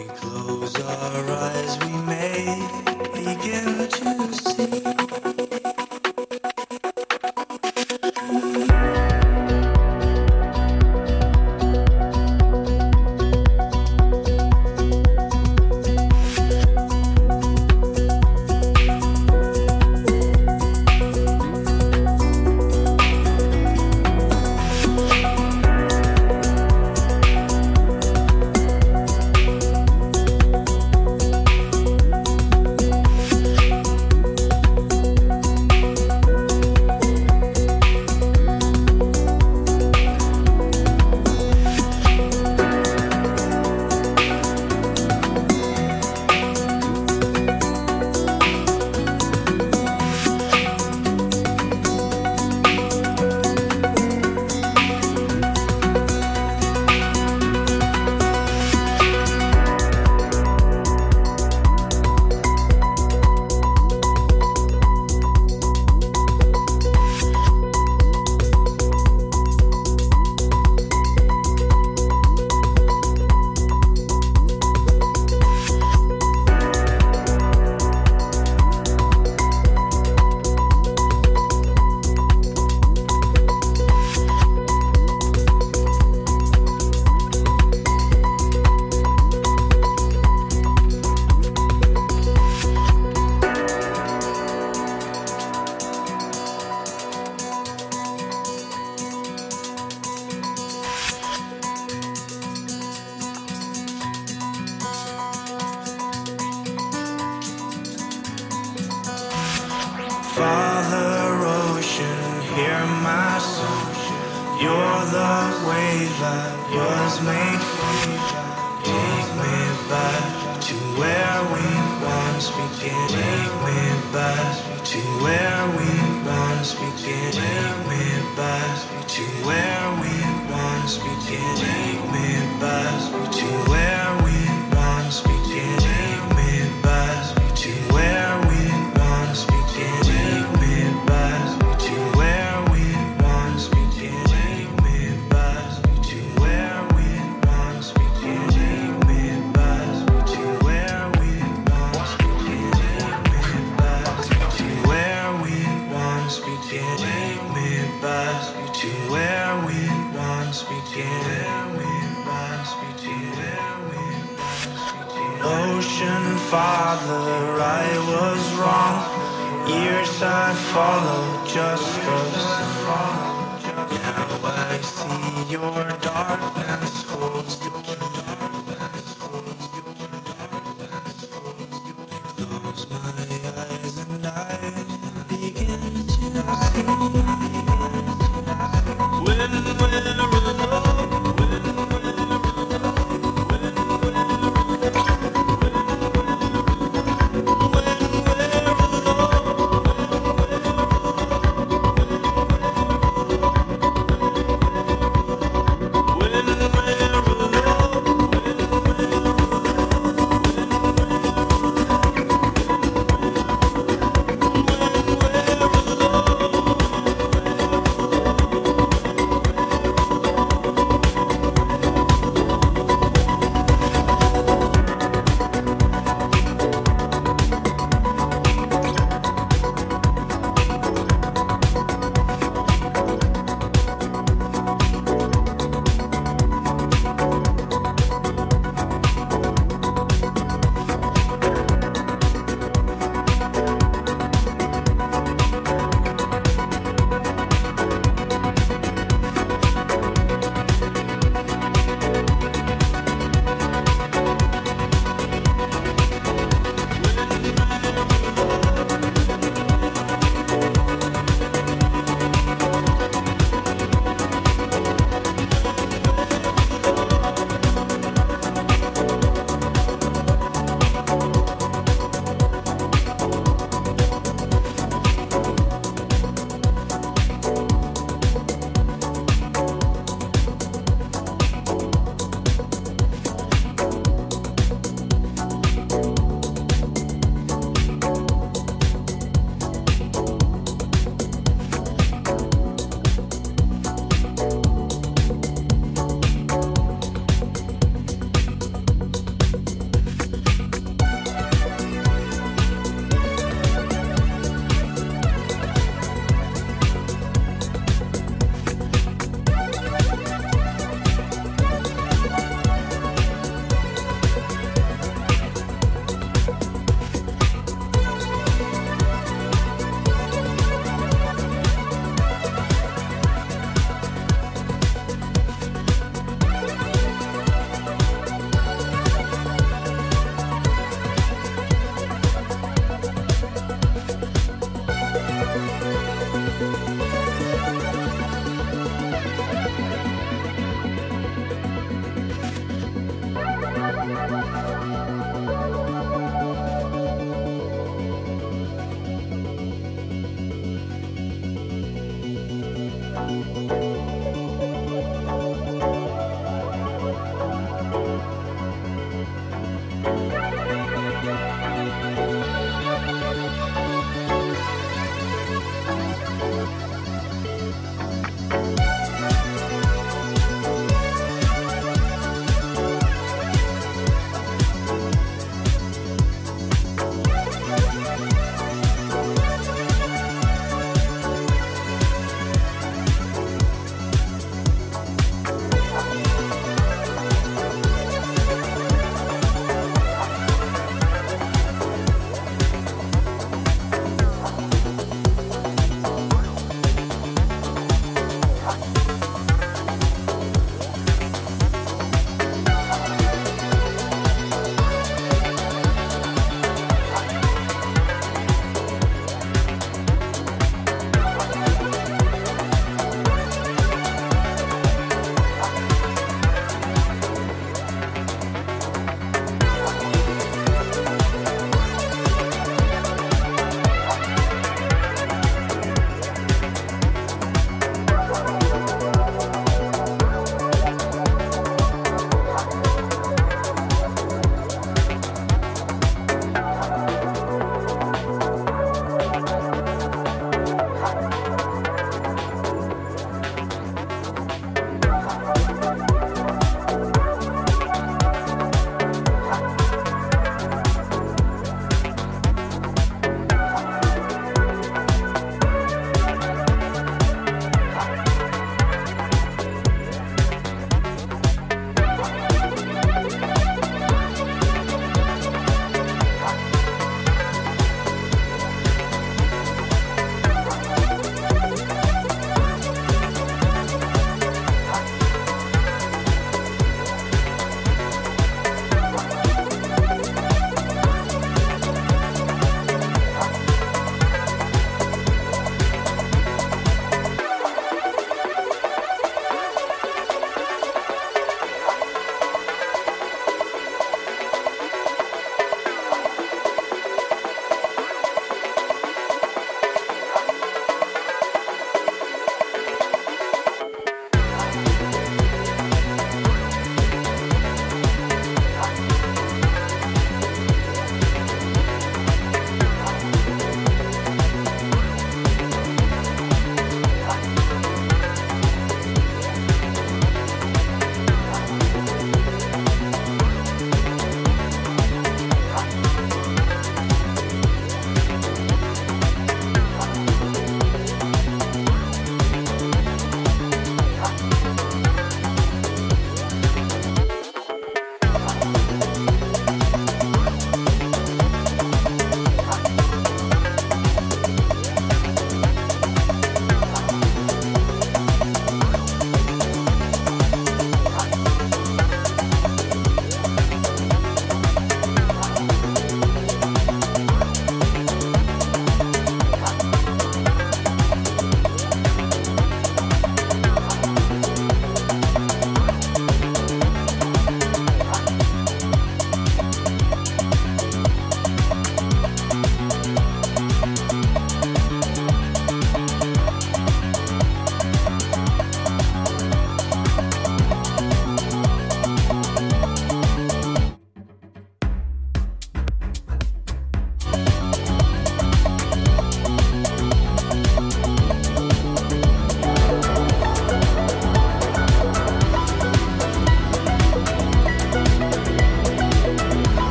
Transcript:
we close our eyes, we may begin to.